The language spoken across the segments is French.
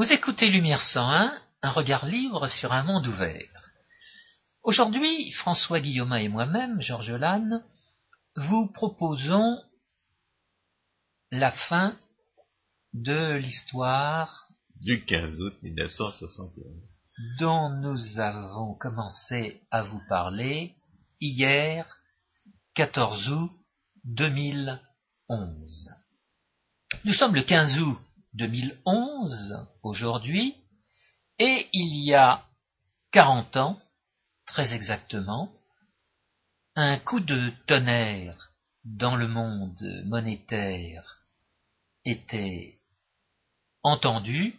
Vous écoutez Lumière 101, un regard libre sur un monde ouvert. Aujourd'hui, François Guillaumin et moi-même, Georges Lannes, vous proposons la fin de l'histoire du 15 août 1971 dont nous avons commencé à vous parler hier, 14 août 2011. Nous sommes le 15 août 2011 aujourd'hui, et il y a 40 ans, très exactement, un coup de tonnerre dans le monde monétaire était entendu,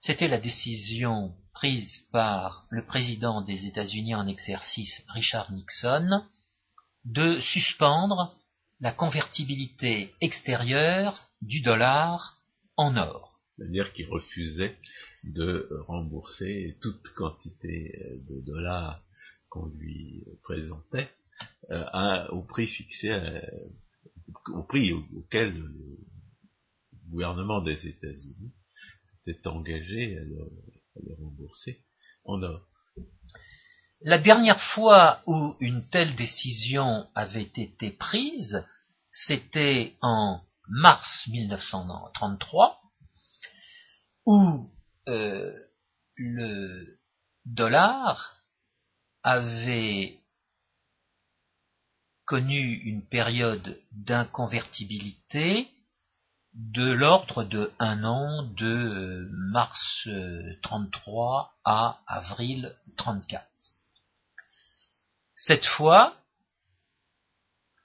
c'était la décision prise par le président des États-Unis en exercice Richard Nixon de suspendre la convertibilité extérieure du dollar en or. C'est-à-dire qu'il refusait de rembourser toute quantité de dollars qu'on lui présentait euh, au prix fixé, au prix auquel le gouvernement des États-Unis s'était engagé à le, à le rembourser en or. La dernière fois où une telle décision avait été prise, c'était en mars 1933, où euh, le dollar avait connu une période d'inconvertibilité de l'ordre de un an de mars 33 à avril 34. Cette fois,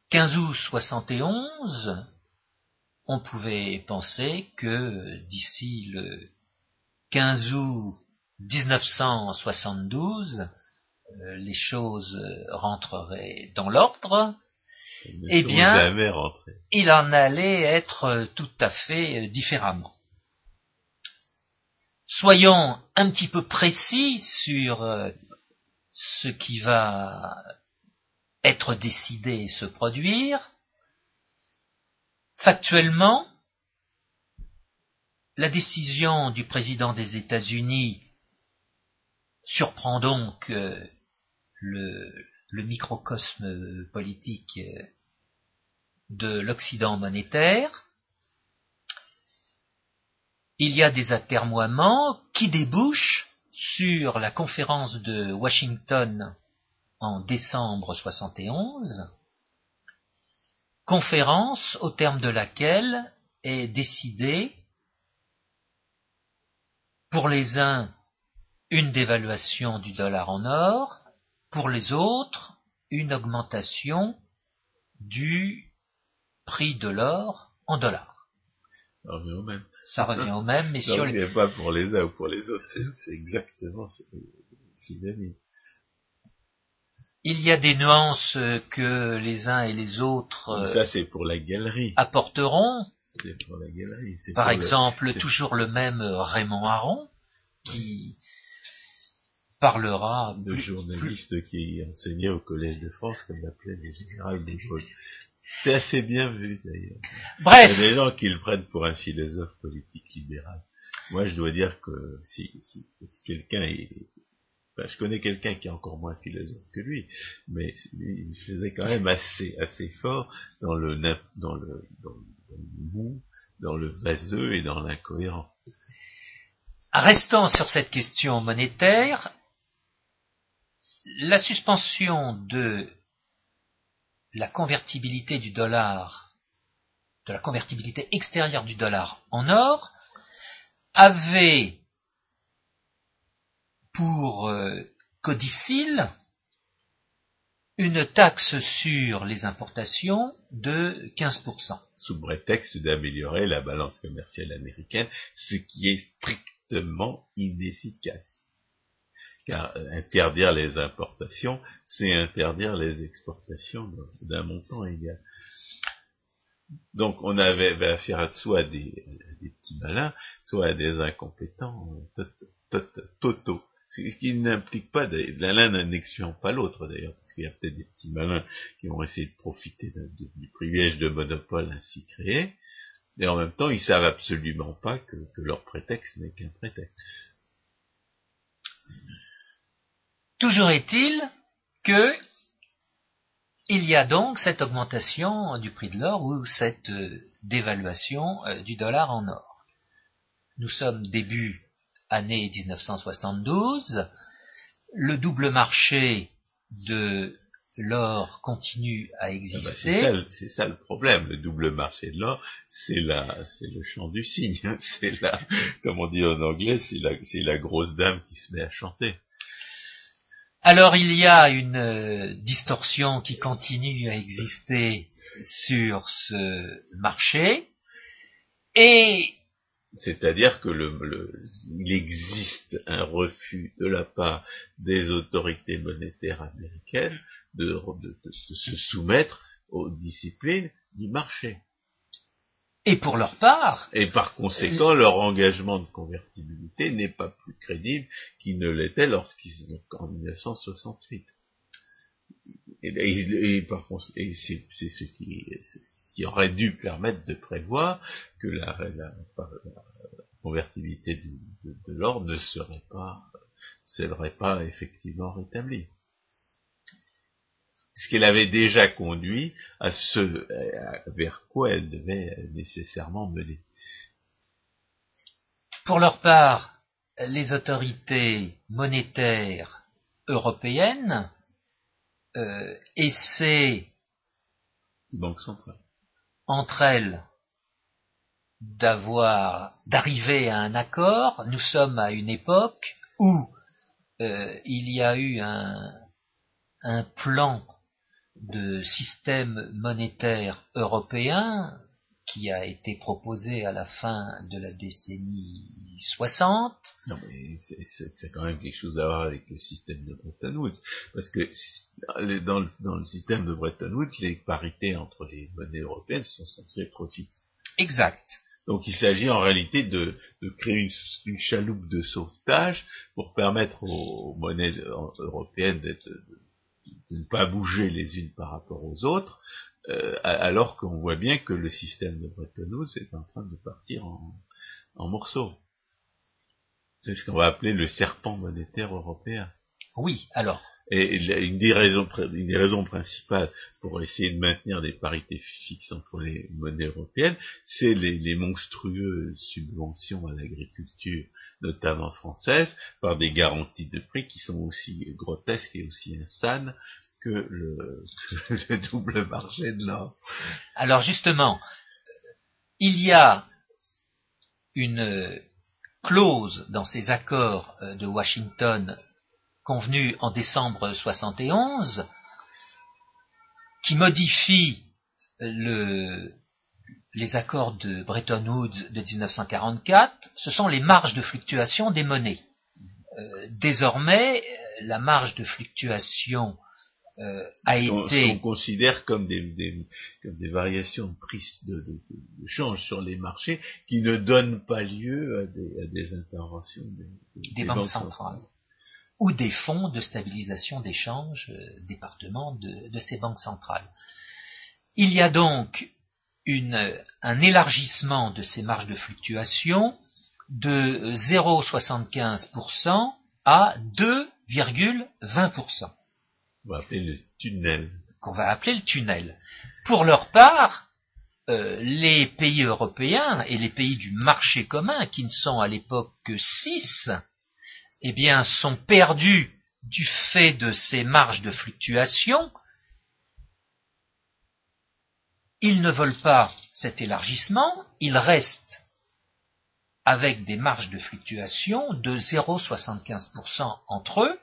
15 août 71, on pouvait penser que d'ici le 15 août 1972, euh, les choses rentreraient dans l'ordre, eh bien, il en allait être tout à fait différemment. Soyons un petit peu précis sur euh, ce qui va être décidé et se produire. Factuellement, la décision du président des États-Unis surprend donc euh, le, le, microcosme politique euh, de l'Occident monétaire. Il y a des atermoiements qui débouchent sur la conférence de Washington en décembre 71, conférence au terme de laquelle est décidé pour les uns une dévaluation du dollar en or, pour les autres une augmentation du prix de l'or en dollars. Ça revient au même. Ça revient au même, mais Ça revient pas pour les uns ou pour les autres, c'est exactement synonyme. Il y a des nuances que les uns et les autres Ça, c'est pour la galerie. apporteront. C'est pour la galerie. Par exemple, toujours le même Raymond Aron, qui parlera... De journaliste qui enseignait au Collège de France, comme l'appelait le général de Gaulle. C'est assez bien vu d'ailleurs. Bref. Il y a des gens qui le prennent pour un philosophe politique libéral. Moi, je dois dire que si, si, si quelqu'un est, ben, je connais quelqu'un qui est encore moins philosophe que lui, mais il faisait quand même assez, assez fort dans le, dans dans le mou, dans le vaseux et dans l'incohérent. Restons sur cette question monétaire. La suspension de la convertibilité du dollar, de la convertibilité extérieure du dollar en or, avait pour euh, codicile une taxe sur les importations de 15%. Sous prétexte d'améliorer la balance commerciale américaine, ce qui est strictement inefficace. Car euh, interdire les importations, c'est interdire les exportations d'un montant égal. Donc on avait affaire soit à des, des, petits malins, soit à des incompétents euh, totaux. Ce qui n'implique pas, l'un n'annexion pas l'autre d'ailleurs, parce qu'il y a peut-être des petits malins qui ont essayé de profiter du privilège de monopole ainsi créé, Et en même temps, ils savent absolument pas que, leur prétexte n'est qu'un prétexte. Toujours est-il que il y a donc cette augmentation du prix de l'or ou cette euh, dévaluation euh, du dollar en or. Nous sommes début année 1972, le double marché de l'or continue à ah bah, exister. c'est ça, le problème. Le double marché de l'or, c'est la, c'est le chant du cygne. C'est la, comme on dit en anglais, c'est la, c'est la grosse dame qui se met à chanter. Alors il y a une euh, distorsion qui continue à exister sur ce marché et c'est-à-dire que le, il existe un refus de la part des autorités monétaires américaines de, se soumettre aux disciplines du marché. Et pour leur part. Et par conséquent, leur engagement de convertibilité n'est pas plus crédible qu'il ne l'était lorsqu'ils en 1968. Et, et, c'est ce qui, aurait dû permettre de prévoir que la, convertibilité de, l'or ne serait pas, serait pas effectivement rétablie. Ce qu'elle avait déjà conduit à ce vers quoi elle devait nécessairement mener. Pour leur part, les autorités monétaires européennes euh, essaient entre elles d'avoir d'arriver à un accord. Nous sommes à une époque où euh, il y a eu un, un plan de système monétaire européen qui a été proposé à la fin de la décennie 60. Non, mais c'est quand même quelque chose à voir avec le système de Bretton Woods. Parce que dans le, dans le système de Bretton Woods, les parités entre les monnaies européennes sont censées être fixes. Exact. Donc il s'agit en réalité de, de créer une, une, chaloupe de sauvetage pour permettre aux, monnaies européennes de, de, ne pas bouger les unes par rapport aux autres, euh, alors qu'on voit bien que le système de Bretton Woods est en train de partir en, morceaux. C'est ce qu'on va appeler le serpent monétaire européen. Oui, alors. Et une des raisons, une des raisons principales pour essayer de maintenir des parités fixes entre les monnaies européennes, c'est les, les, monstrueuses subventions à l'agriculture, notamment française, par des garanties de prix qui sont aussi grotesques et aussi insanes le, double marché de l'or. Alors justement, il y a une clause dans ces accords euh, de Washington convenus en décembre 71 qui modifie le, les accords de Bretton Woods de 1944, ce sont les marges de fluctuation des monnaies. Euh, désormais, la marge de fluctuation euh, a été... On considère comme des, comme des variations de prix de, de, change sur les marchés qui ne donnent pas lieu à des, à des interventions des, des banques, centrales. ou des fonds de stabilisation d'échange, euh, département de, de, ces banques centrales. Il y a donc une, un élargissement de ces marges de fluctuation de 0,75% à 2,20%. Le tunnel. Qu'on va appeler le tunnel. Pour leur part, euh, les pays européens et les pays du marché commun, qui ne sont à l'époque que six, eh bien, sont perdus du fait de ces marges de fluctuation. Ils ne veulent pas cet élargissement, ils restent avec des marges de fluctuation de 0,75% entre eux,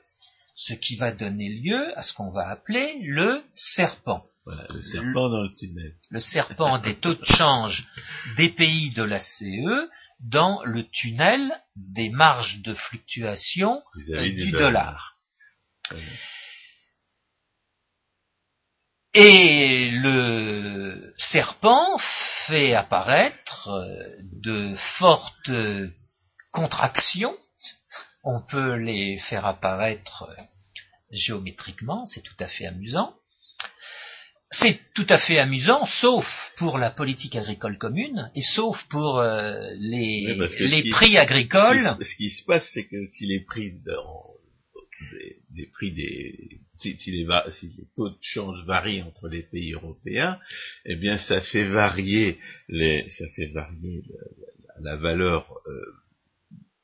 ce qui va donner lieu à ce qu'on va appeler le serpent. Voilà, le serpent dans le tunnel. Le serpent des taux de change des pays de la CE dans le tunnel des marges de fluctuation du dollar. Et le serpent fait apparaître de fortes contractions on peut les faire apparaître géométriquement, c'est tout à fait amusant. c'est tout à fait amusant, sauf pour la politique agricole commune et sauf pour euh, les, Oui, les prix agricoles. Ce qui, se passe, c'est que si les prix de- des, des prix des si, si les, va- si les taux de change varient entre les pays européens, eh bien, ça fait varier les, ça fait varier la valeur euh,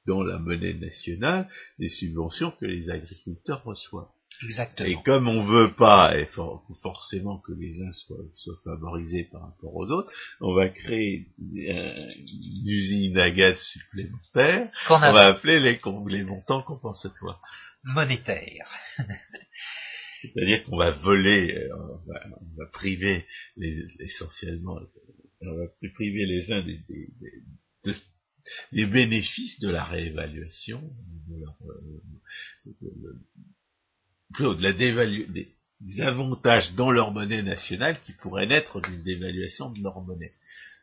dans la monnaie nationale des subventions que les agriculteurs reçoivent. Et Exactement. comme on veut pas et for- forcément que les uns soient, soient favorisés par rapport aux autres, on va créer euh, une usine à gaz supplémentaire. Qu'on On va appeler les, les montants compensatoires. monétaire. C'est-à-dire qu'on va voler, euh, on va, on va priver les, essentiellement, on va priver les uns des, des, des- de- des bénéfices de la réévaluation, de, leur, euh, de- de- la des, des avantages dans leur monnaie nationale qui pourraient naître d'une dévaluation de leur monnaie,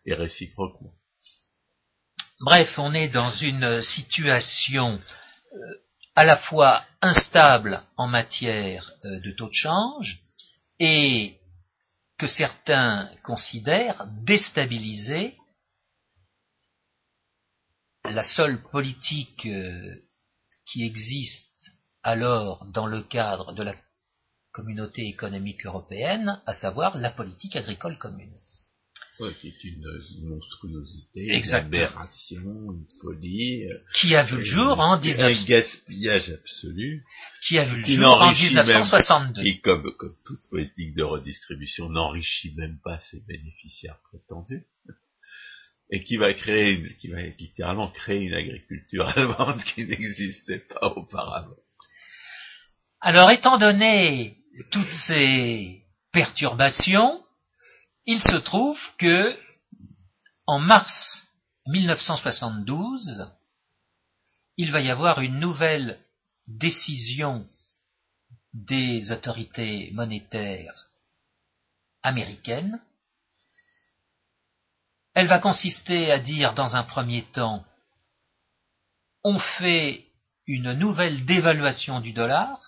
et réciproquement. Bref, on est dans une situation euh, à la fois instable en matière euh, de taux de change et que certains considèrent déstabilisée. La seule politique euh, qui existe alors dans le cadre de la communauté économique européenne, à savoir la politique agricole commune. Ouais, qui est une, une monstruosité, une aberration, une folie, euh, Qui a vu le jour en un 19... gaspillage absolu. qui a vu le jour en n'enrichit même- 1962. Et comme, comme toute politique de redistribution n'enrichit même pas ses bénéficiaires prétendus, et qui va créer, qui va littéralement créer une agriculture allemande qui n'existait pas auparavant. Alors, étant donné toutes ces perturbations, il se trouve que, en mars 1972, il va y avoir une nouvelle décision des autorités monétaires américaines. Elle va consister à dire dans un premier temps, on fait une nouvelle dévaluation du dollar,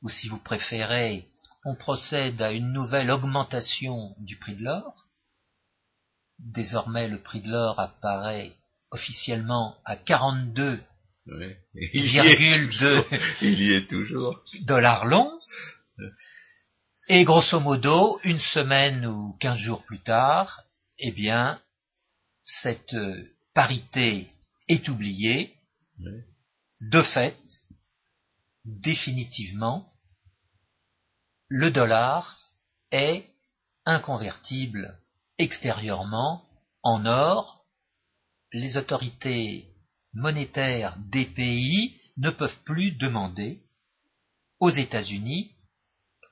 ou si vous préférez, on procède à une nouvelle augmentation du prix de l'or. Désormais, le prix de l'or apparaît officiellement à 42 Ouais. virgule deux Il y est toujours. dollars l'once. Et grosso modo, une semaine ou quinze jours plus tard, eh bien, cette euh, parité est oubliée, de fait, définitivement, le dollar est inconvertible extérieurement en or. Les autorités monétaires des pays ne peuvent plus demander aux États-Unis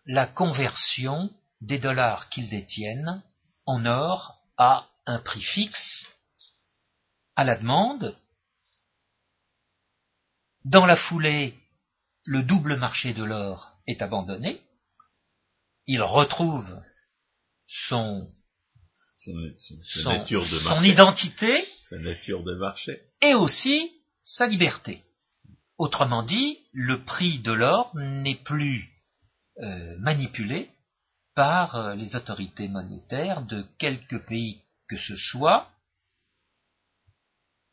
la conversion des dollars qu'ils détiennent en or à un prix fixe à la demande. Dans la foulée, le double marché de l'or est abandonné. Il retrouve son, Son, son- sa son, nature de son marché. identité Sa nature de marché. et aussi sa liberté. Autrement dit, le prix de l'or n'est plus euh, manipulé par euh, les autorités monétaires de quelque pays que ce soit.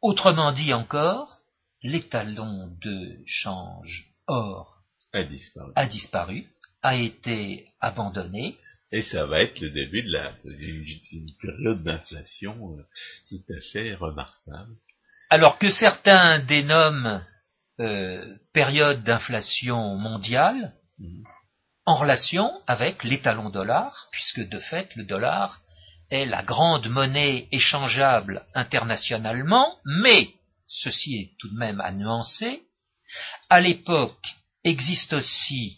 Autrement dit encore, l'étalon de change or A disparu. a disparu, a été abandonné, Et ça va être le début de la d'une période d'inflation euh, tout à fait remarquable. alors que certains dénomment euh, période d'inflation mondiale, Mhm. en relation avec l'étalon dollar, puisque de fait le dollar est la grande monnaie échangeable internationalement, mais, ceci est tout de même à nuancer, à l'époque existe aussi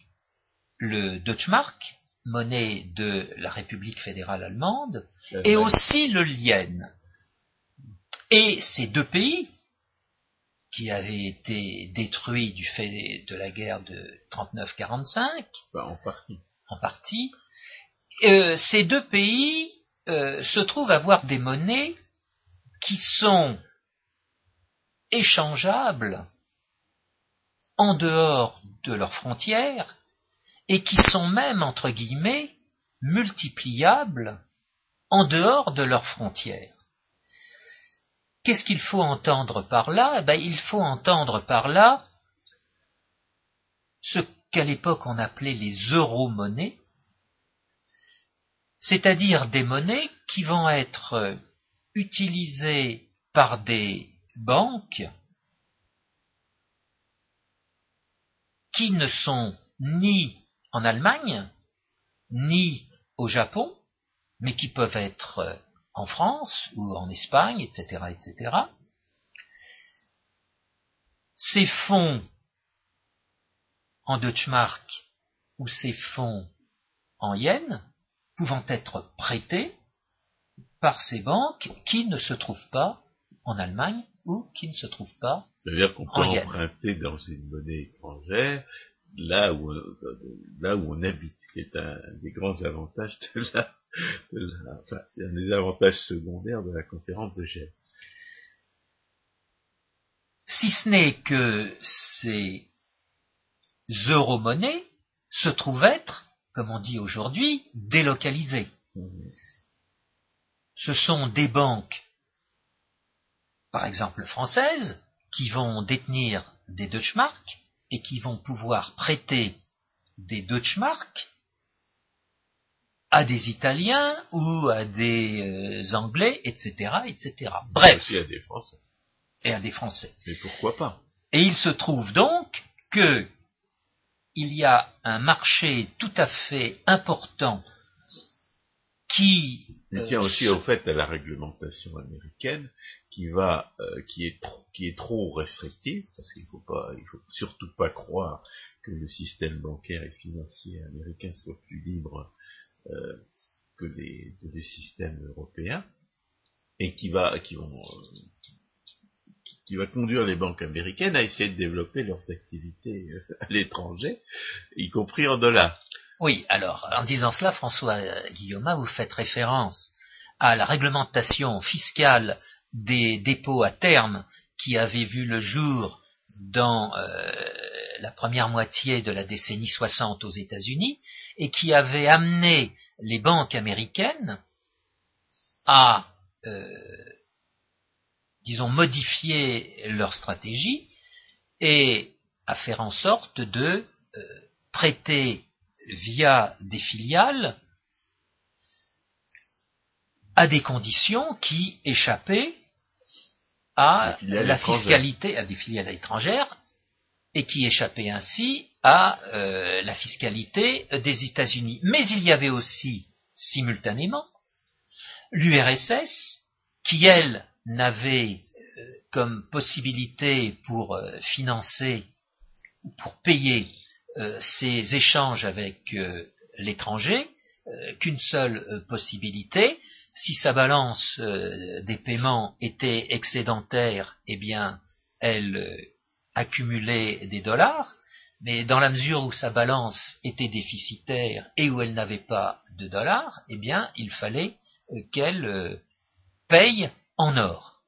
le Deutschmark, monnaie de la République fédérale allemande, et aussi le Lien. Et ces deux pays, qui avaient été détruits du fait de la guerre de 39-45, Enfin, en partie. en partie, euh, ces deux pays euh, se trouvent avoir des monnaies qui sont échangeables en dehors de leurs frontières et qui sont même, entre guillemets, multipliables en dehors de leurs frontières. Qu'est-ce qu'il faut entendre par là? Eh ben, Il faut entendre par là ce qu'à l'époque on appelait les euro-monnaies, c'est-à-dire des monnaies qui vont être utilisées par des banques qui ne sont ni en Allemagne, ni au Japon, mais qui peuvent être en France ou en Espagne, etc., etc. Ces fonds en Deutschmark ou ces fonds en yens pouvant être prêtés par ces banques qui ne se trouvent pas en Allemagne ou qui ne se trouvent pas C'est-à-dire qu'on peut emprunter dans une monnaie étrangère là où, là où on habite, qui est un des grands avantages de la, enfin, c'est un des avantages secondaires de la conférence de Gênes. Si ce n'est que ces euro-monnaies se trouvent être, comme on dit aujourd'hui, délocalisées. Mmh. Ce sont des banques, par exemple françaises, qui vont détenir des Deutschmarks et qui vont pouvoir prêter des Deutschmarks à des Italiens ou à des euh, Anglais, etc., etc. Bref. Aussi à des Français. Et à des Français. Mais pourquoi pas? Et il se trouve donc que il y a un marché tout à fait important qui il tient aussi au fait à la réglementation américaine qui va, euh, qui est trop, qui est trop restrictive parce qu'il faut pas, il faut surtout pas croire que le système bancaire et financier américain soit plus libre euh, que les, systèmes européens et qui va, qui vont, qui va conduire les banques américaines à essayer de développer leurs activités à l'étranger, y compris en dollars. Oui, alors, en disant cela, François Guillaume, vous faites référence à la réglementation fiscale des dépôts à terme qui avait vu le jour dans euh, la première moitié de la décennie 60 aux États-Unis et qui avait amené les banques américaines à, euh, disons, modifier leur stratégie et à faire en sorte de euh, prêter via des filiales à des conditions qui échappaient à la fiscalité, à des filiales étrangères, et qui échappaient ainsi à euh, la fiscalité des États-Unis. Mais il y avait aussi, simultanément, l'URSS, qui, elle, n'avait euh, comme possibilité pour euh, financer ou pour payer ses échanges avec l'étranger qu'une seule possibilité, si sa balance euh, des paiements était excédentaire, eh bien, elle euh, accumulait des dollars, mais dans la mesure où sa balance était déficitaire et où elle n'avait pas de dollars, eh bien, il fallait euh, qu'elle paye en or.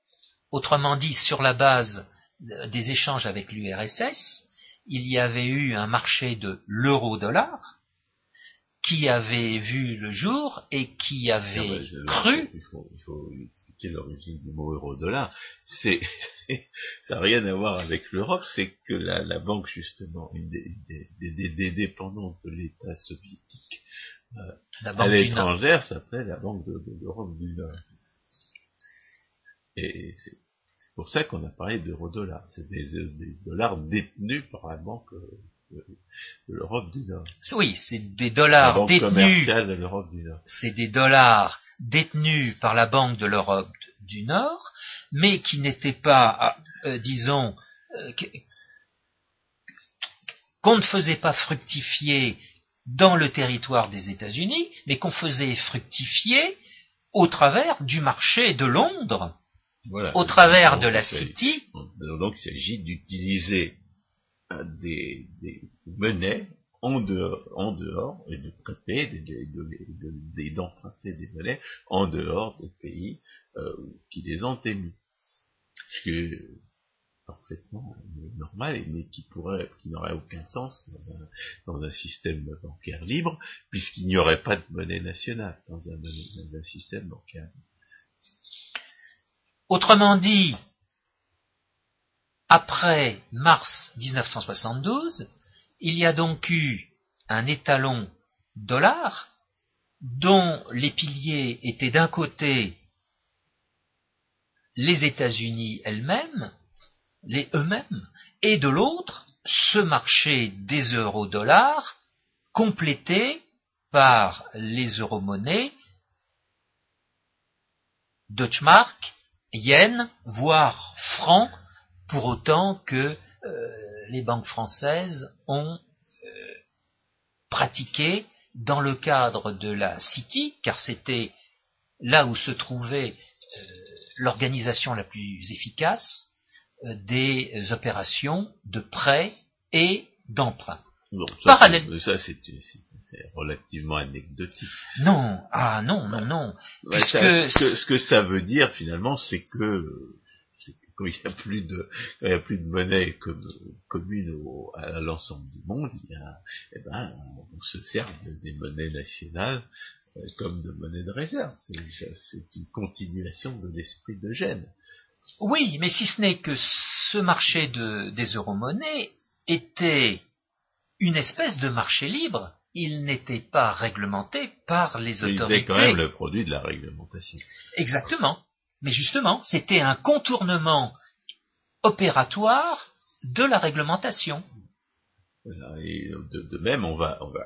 Autrement dit, sur la base des échanges avec l'URSS, il y avait eu un marché de l'euro-dollar, qui avait vu le jour et qui avait cru. Il faut, expliquer l'origine du mot euro-dollar. C'est, ça n'a rien à voir avec l'Europe, c'est que la, banque, justement, une des, dépendantes de l'État soviétique, euh, la banque à l'étrangère s'appelait la Banque de, l'Europe du Nord. Et c'est pour ça qu'on a parlé d'euro-dollar. C'est des, des, dollars détenus par la banque euh, de l'Europe du Nord. Oui, c'est des dollars détenus. de l'Europe du Nord. C'est des dollars détenus par la Banque de l'Europe du Nord, mais qui n'étaient pas, euh, disons, euh, qu'on ne faisait pas fructifier dans le territoire des États-Unis, mais qu'on faisait fructifier au travers du marché de Londres, au travers de la City. Donc il s'agit d'utiliser des, monnaies en dehors, en dehors et de prêter, d'emprunter des monnaies en dehors des pays euh, qui les ont émis. Ce parfaitement normal, mais qui pourrait, qui n'aurait aucun sens dans un, système bancaire libre, puisqu'il n'y aurait pas de monnaie nationale dans un, dans un système bancaire. Autrement dit, après mars 1972, il y a donc eu un étalon dollar dont les piliers étaient d'un côté les États-Unis elles-mêmes, les eux-mêmes, et de l'autre ce marché des euro-dollars complété par les euro-monnaies, Deutschmark, yen, voire francs, pour autant que euh, les banques françaises ont euh, pratiqué dans le cadre de la City, car c'était là où se trouvait euh, l'organisation la plus efficace des opérations de prêt et d'emprunt. Ça, ça c'est relativement anecdotique. Non, ah non, non, non. ce, que, ça veut dire finalement, c'est que quand il n'y a plus de il y a plus de monnaie commune à l'ensemble du monde, il y a, eh ben, on se sert des monnaies nationales euh, comme de monnaie de réserve. C'est une continuation de l'esprit de Gênes. Oui, mais si ce n'est que ce marché de, des euro-monnaies était une espèce de marché libre, il n'était pas réglementé par les autorités. Il était quand même le produit de la réglementation. Exactement. Mais justement, c'était un contournement opératoire de la réglementation. et de, même, on va, on va,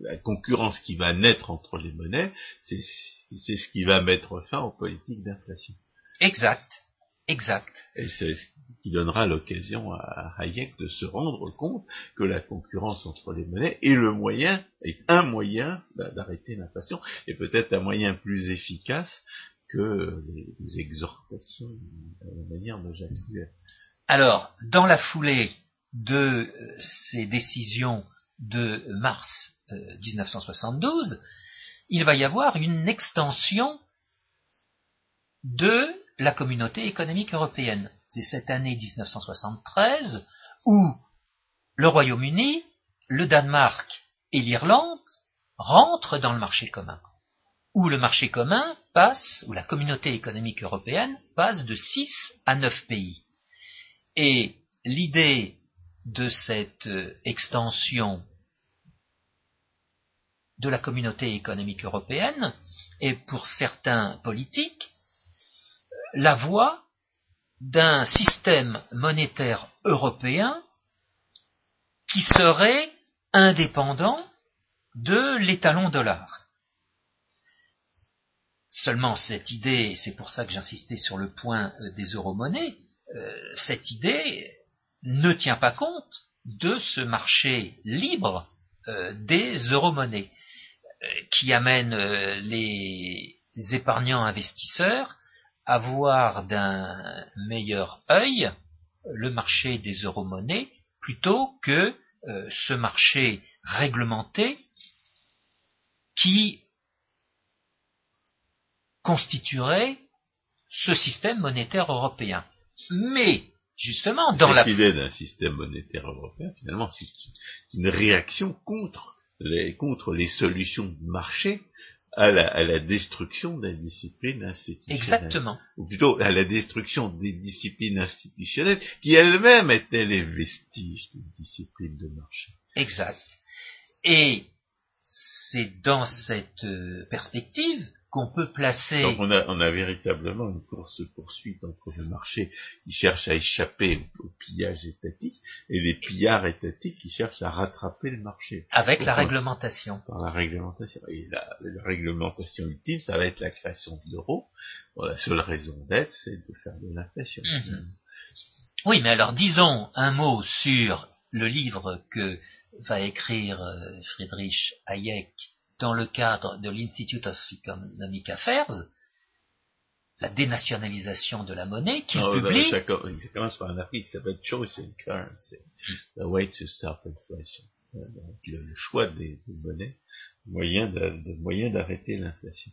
la concurrence qui va naître entre les monnaies, c'est ce qui va mettre fin aux politiques d'inflation. Exact. Exact. Et c'est ce qui donnera l'occasion à Hayek de se rendre compte que la concurrence entre les monnaies est le moyen, est un moyen d'arrêter l'inflation, et peut-être un moyen plus efficace que les, exhortations à la manière de Jacques Alors, dans la foulée de euh, ces décisions de mars 1972, euh, il va y avoir une extension de la communauté économique européenne. C'est cette année 1973 où le Royaume-Uni, le Danemark et l'Irlande rentrent dans le marché commun où le marché commun passe, où la communauté économique européenne passe de 6 à 9 pays. Et l'idée de cette euh, extension de la communauté économique européenne est pour certains politiques la voie d'un système monétaire européen qui serait indépendant de l'étalon dollar. Seulement cette idée, c'est pour ça que j'insistais sur le point euh, des euro-monnaies, euh, cette idée ne tient pas compte de ce marché libre euh, des euro-monnaies qui amène les épargnants investisseurs à voir d'un meilleur œil le marché des euro-monnaies plutôt que ce marché réglementé qui constituerait ce système monétaire européen. Mais, justement, dans Cette l'idée d'un système monétaire européen, finalement, c'est une réaction contre les, contre les solutions de marché à la, à la destruction des disciplines institutionnelles. Exactement. Ou plutôt à la destruction des disciplines institutionnelles qui elles-mêmes étaient les vestiges d'une discipline de marché. Exact. Et c'est dans cette euh, perspective qu'on peut placer. Donc on a, on a véritablement une course-poursuite entre le marché qui cherche à échapper au, pillage étatique et les pillards étatiques qui cherchent à rattraper le marché. Avec la réglementation. Par la réglementation. Et la, réglementation ultime, ça va être la création de l'euro. la seule raison d'être, c'est de faire de l'inflation. Mhm. Oui, mais alors disons un mot sur le livre que va écrire euh, Friedrich Hayek dans le cadre de l'Institute of Economic Affairs, la dénationalisation de la monnaie, qui oh, publie... Ça, commence par un article qui s'appelle Choice in Currency, The Way to Stop Inflation. Euh, le, choix des, monnaies, moyen de, moyen d'arrêter l'inflation.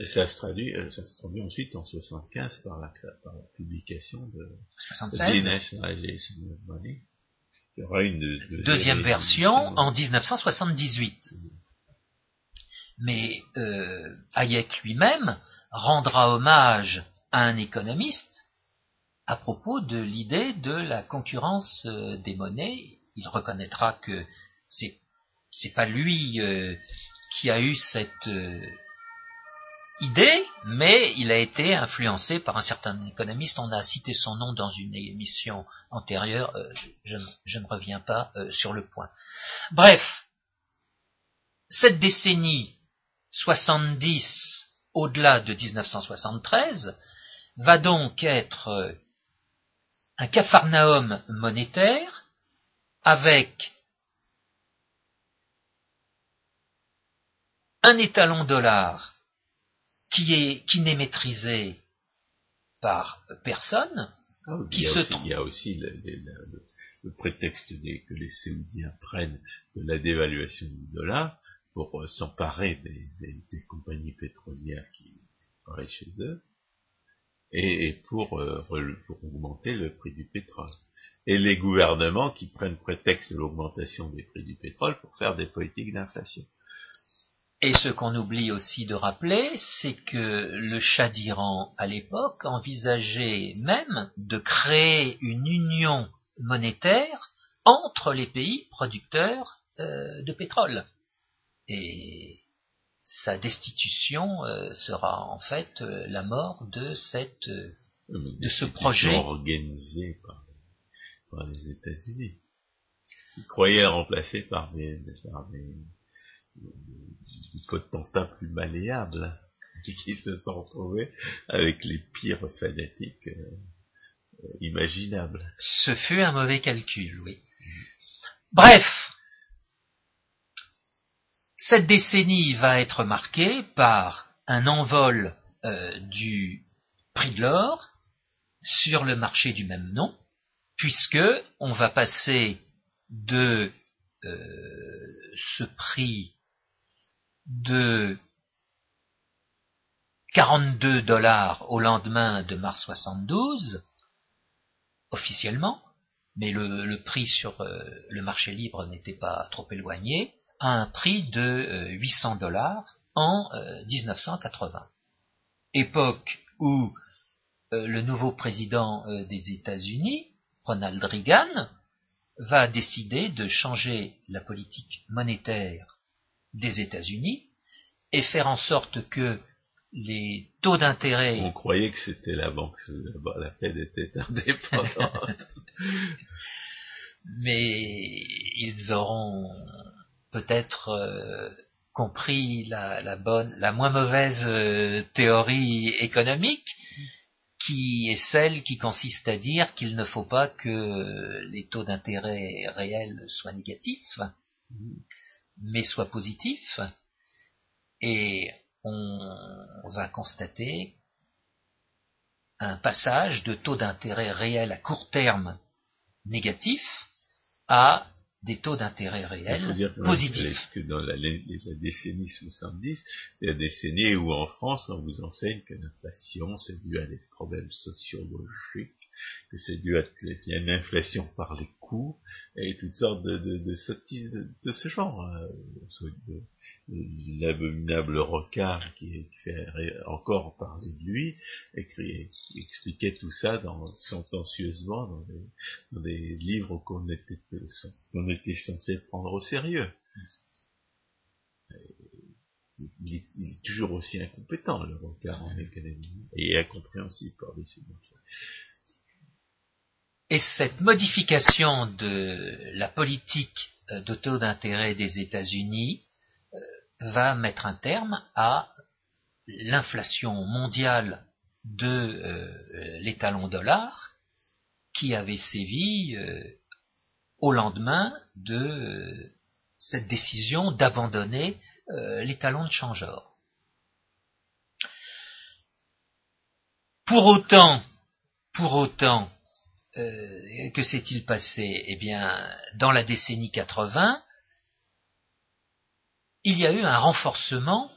et ça se, traduit, ça se traduit ensuite en 75 par la, par la publication de 76. Il y aura une deuxième version en 1978. Mais euh, Hayek lui-même rendra hommage à un économiste à propos de l'idée de la concurrence euh, des monnaies. Il reconnaîtra que c'est c'est pas lui euh, qui a eu cette idée, mais il a été influencé par un certain économiste. On a cité son nom dans une émission antérieure. je, ne reviens pas sur le point. Bref, cette décennie 70 au-delà de 1973 va donc être un capharnaüm monétaire avec un étalon dollar qui est qui n'est maîtrisé par personne. Ah qui il, y se il y a aussi le, prétexte que les Saoudiens prennent de la dévaluation du dollar pour euh, s'emparer des, compagnies pétrolières qui travaillent chez eux et, pour, euh, pour, augmenter le prix du pétrole. Et les gouvernements qui prennent prétexte de l'augmentation des prix du pétrole pour faire des politiques d'inflation. Et ce qu'on oublie aussi de rappeler, c'est que le Shah d'Iran, à l'époque, envisageait même de créer une union monétaire entre les pays producteurs euh, de pétrole et sa destitution euh, sera en fait euh, la mort de cette euh, de ce projet organisé par, les États-Unis. Ils croyaient remplacer par des, par des, potentats plus malléables qui se sont retrouvés avec les pires fanatiques imaginables. Ce fut un mauvais calcul, oui. Bref, cette décennie va être marquée par un envol euh, du prix de l'or sur le marché du même nom, puisque on va passer de euh, ce prix de 42 dollars au lendemain de mars 72, officiellement, mais le, prix sur euh, le marché libre n'était pas trop éloigné, à un prix de 800 euh, dollars en 1980. Euh, Époque où euh, le nouveau président des États-Unis, Ronald Reagan, va décider de changer la politique monétaire des États-Unis et faire en sorte que les taux d'intérêt. On croyait que c'était la banque, la Fed était indépendante. Mais ils auront peut-être euh, compris la, bonne, la moins mauvaise euh, théorie économique, qui est celle qui consiste à dire qu'il ne faut pas que les taux d'intérêt réels soient négatifs, mais soient positifs. Et on va constater un passage de taux d'intérêt réel à court terme négatif à des taux d'intérêt réels positifs. Que dans la, décennie 70, c'est la décennie où en France on vous enseigne que l'inflation c'est dû à des problèmes sociologiques, que c'est dû à une inflation par les coûts et toutes sortes de, de, de sottises de, ce genre. Hein. L'abominable Rocard qui, fait encore parler de lui, écrit, expliquait tout ça dans, sentencieusement dans des, dans des livres qu'on était, qu'on était censé prendre au sérieux. Il est, toujours aussi incompétent, le Rocard en économie, et incompréhensible par-dessus. Et cette modification de la politique euh, de taux d'intérêt des États-Unis euh, va mettre un terme à l'inflation mondiale de euh, l'étalon dollar qui avait sévi au lendemain de cette décision d'abandonner l'étalon de changeur. Pour autant, pour autant, euh, que s'est-il passé? Eh bien, dans la décennie 80, il y a eu un renforcement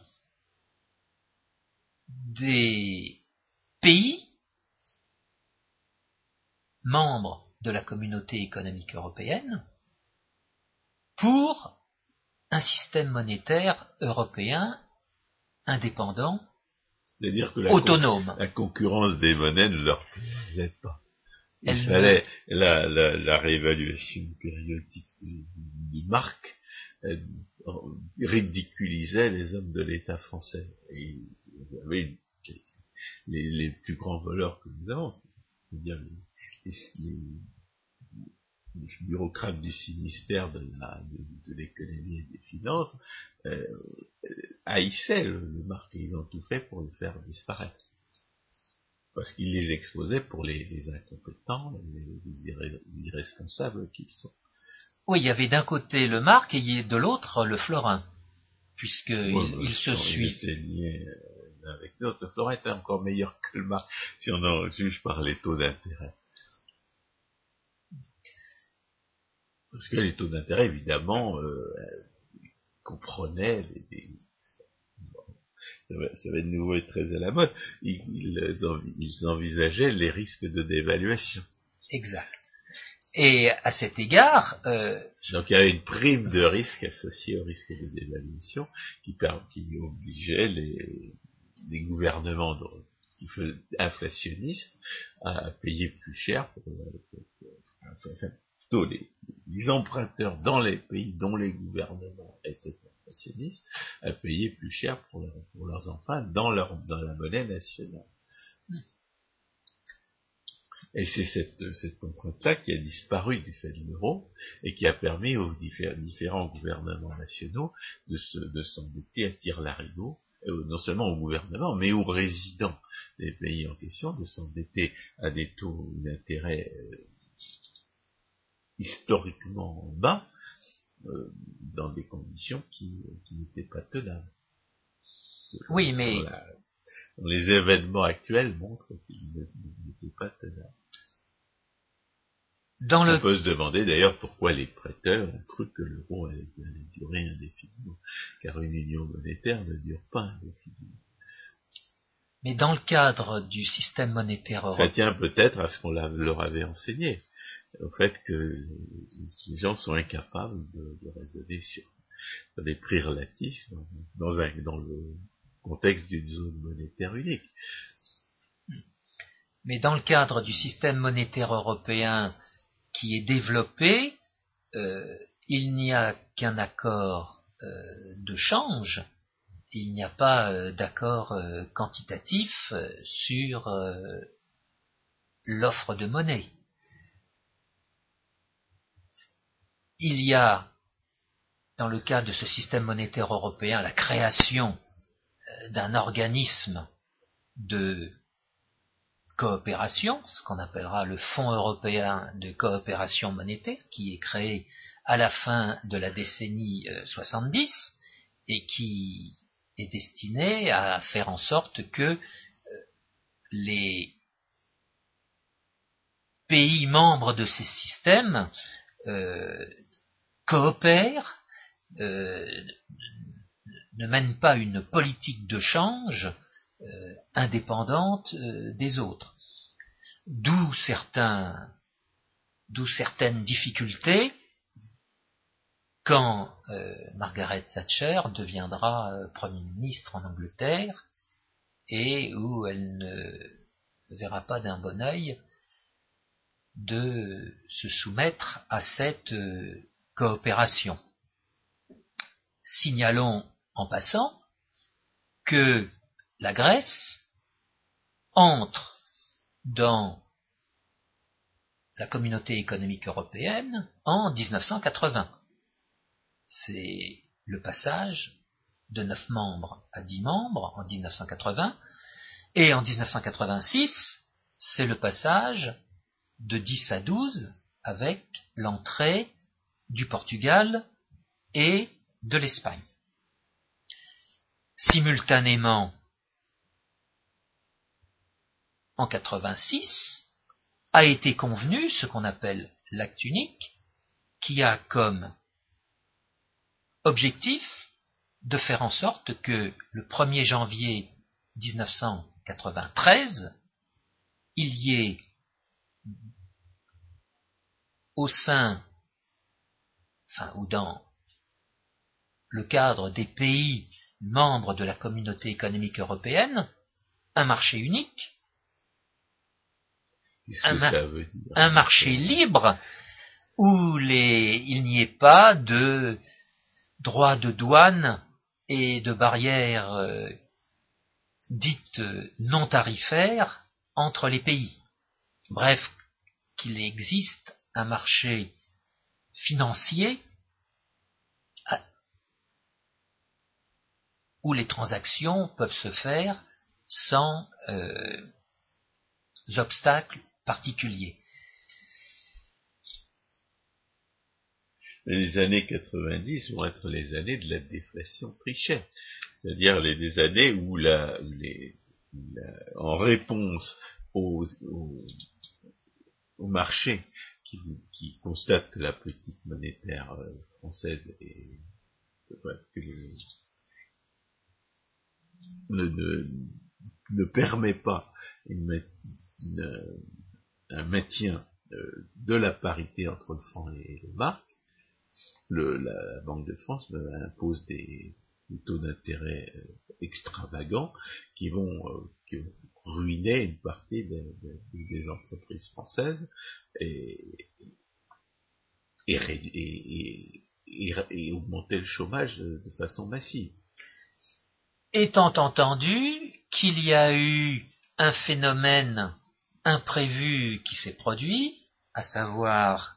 des pays membres de la communauté économique européenne pour un système monétaire européen indépendant, C'est-à-dire que la, autonome. la concurrence des monnaies ne leur plaisait pas. Il fallait la, la, la réévaluation périodique du, du, du marque euh, ridiculisait les hommes de l'État français. Et vous avez les, les plus grands voleurs que nous avons, c'est-à-dire les, les, les bureaucrates du ministère de de- de l'économie et des finances, euh, haïssaient le, le marque et ils ont tout fait pour le faire disparaître. Parce qu'ils les exposaient pour les, les incompétents, les, irresponsables qu'ils sont. Oui, il y avait d'un côté le marque et de l'autre le florin, puisque Ouais, bah, se liés euh, avec l'autre. Le florin était encore meilleur que le marque, si on en juge par les taux d'intérêt. Parce que les taux d'intérêt, évidemment, euh, comprenaient les, les- ça, va, de nouveau être très à la mode, ils, ils envi- ils envisageaient les risques de dévaluation. Exact. Et à cet égard, euh, Donc il y avait une prime de risque associée au risque de dévaluation qui, obligeait les, les gouvernements de- qui faisaient inflationnistes à payer plus cher pour, pour- pour- enfin, enfin, plutôt les, les emprunteurs dans les pays dont les gouvernements étaient à payer plus cher pour, leur- pour leurs emprunts dans, leur, dans la monnaie nationale. Et c'est cette, contrainte-là qui a disparu du fait de l'euro et qui a permis aux diffé- différents gouvernements nationaux de se, de s'endetter à tire-larigot, euh, non seulement au gouvernement, mais aux résidents des pays en question, de s'endetter à des taux d'intérêt euh, historiquement bas, euh, dans des conditions qui, qui n'étaient pas tenables. oui, mais les événements actuels montrent qu'ils n'étaient pas tenables. dans On le peut se demander d'ailleurs pourquoi les prêteurs ont cru que l'euro allait, allait durer indéfiniment, car une union monétaire ne dure pas indéfiniment. mais dans le cadre du système monétaire Ça européen, tient peut-être à ce qu'on leur avait enseigné, au fait que les gens sont incapables de, de raisonner sur, les prix relatifs dans, le contexte d'une zone monétaire unique. mais dans le cadre du système monétaire européen qui est développé, euh, il n'y a qu'un accord euh, de change, il n'y a pas euh, d'accord quantitatif sur l'offre de monnaie. Il y a, dans le cas de ce système monétaire européen, la création euh, d'un organisme de coopération, ce qu'on appellera le Fonds européen de coopération monétaire, qui est créé à la fin de la décennie euh, 70 et qui est destiné à faire en sorte que euh, les pays membres de ces systèmes euh, coopèrent, euh, ne mènent pas une politique de change euh, indépendante euh, des autres. D'où certaines difficultés quand Margaret Thatcher deviendra Premier ministre en Angleterre et où elle ne verra pas d'un bon œil de se soumettre à cette coopération. Signalons en passant que la Grèce entre dans la communauté économique européenne en 1980. C'est le passage de 9 membres à 10 membres en 1980, et en 1986, c'est le passage de 10 à 12 avec l'entrée du Portugal et de l'Espagne. Simultanément, en 86, a été convenu ce qu'on appelle l'acte unique, qui a comme objectif de faire en sorte que le 1er janvier 1993, il y ait au sein, enfin, ou dans le cadre des pays membres de la communauté économique européenne, un marché unique, un, un, marché libre où les, il n'y ait pas de droits de douane et de barrières euh, dites non tarifaires entre les pays. Bref, qu'il existe un marché financier où les transactions peuvent se faire sans euh, obstacles particuliers. Les années 90 vont être les années de la déflation trichette, c'est-à-dire les, années où la, en réponse aux, au marché qui, qui, constate que la politique monétaire euh, française est, ne, ne, permet pas une, un maintien euh, de la parité entre le franc et le marque, le, la Banque de France impose des, taux d'intérêt euh, extravagants qui vont, ruiner une partie des, entreprises françaises et, et, augmenter le chômage de, façon massive. Étant entendu qu'il y a eu un phénomène imprévu qui s'est produit, à savoir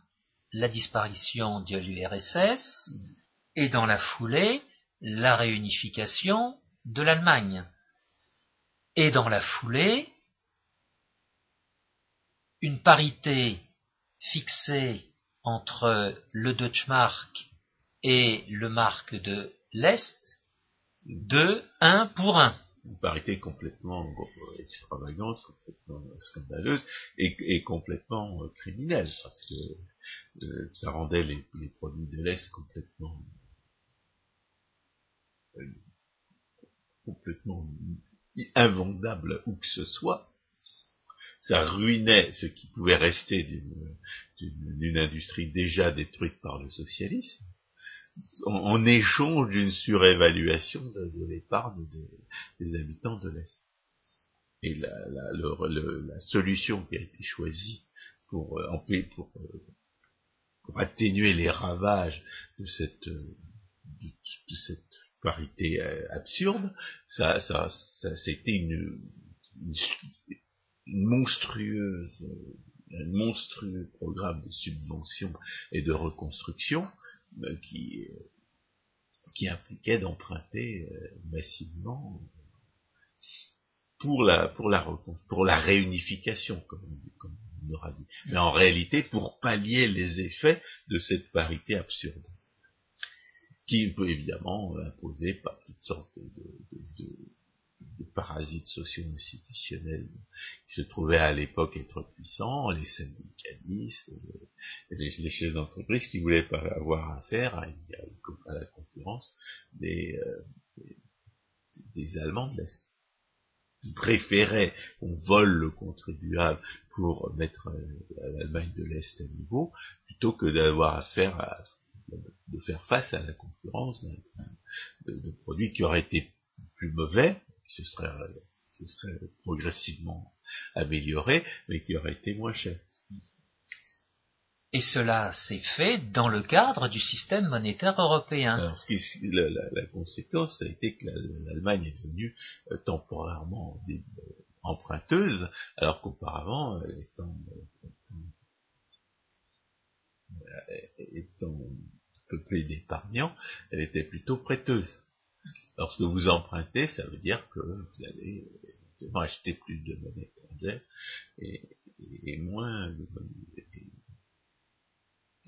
la disparition de l'URSS et dans la foulée la réunification de l'Allemagne. Et dans la foulée, une parité fixée entre le Deutschmark et le marque de l'Est de 1 pour 1. Une parité complètement extravagante, complètement scandaleuse et, complètement euh, criminelle, parce que euh, ça rendait les, produits de l'Est complètement euh, complètement invendable où que ce soit, ça ruinait ce qui pouvait rester d'une industrie déjà détruite par le socialisme, en, échange d'une surévaluation de, l'épargne des, habitants de l'Est. Et la, la, solution qui a été choisie pour, euh, euh, atténuer les ravages de cette, euh, de parité absurde, ça, ça, c'était une, une, monstrueuse, un monstrueux programme de subvention et de reconstruction qui, euh, qui impliquait d'emprunter massivement pour la, pour la, pour la réunification, comme on aura dit. Mais en réalité, pour pallier les effets de cette parité absurde qui peut évidemment imposer par toutes sortes de, parasites socio-institutionnels qui se trouvaient à l'époque être puissants, les syndicalistes, les, chefs d'entreprise qui voulaient pas avoir affaire à, la concurrence des, euh, des, Allemands de l'Est. Ils préféraient qu'on vole le contribuable pour mettre euh, l'Allemagne de l'Est à niveau, plutôt que d'avoir affaire à de faire face à la concurrence de, produits qui auraient été plus mauvais, qui se seraient, progressivement améliorés, mais qui auraient été moins chers. Et cela s'est fait dans le cadre du système monétaire européen. Alors, ce qui, la, conséquence, ça a été que l'Allemagne est devenue euh, temporairement euh, emprunteuse, alors qu'auparavant, étant, étant peuplée d'épargnants, elle était plutôt prêteuse. Lorsque vous empruntez, ça veut dire que vous allez acheter plus de monnaie étrangère et, moins de monnaie,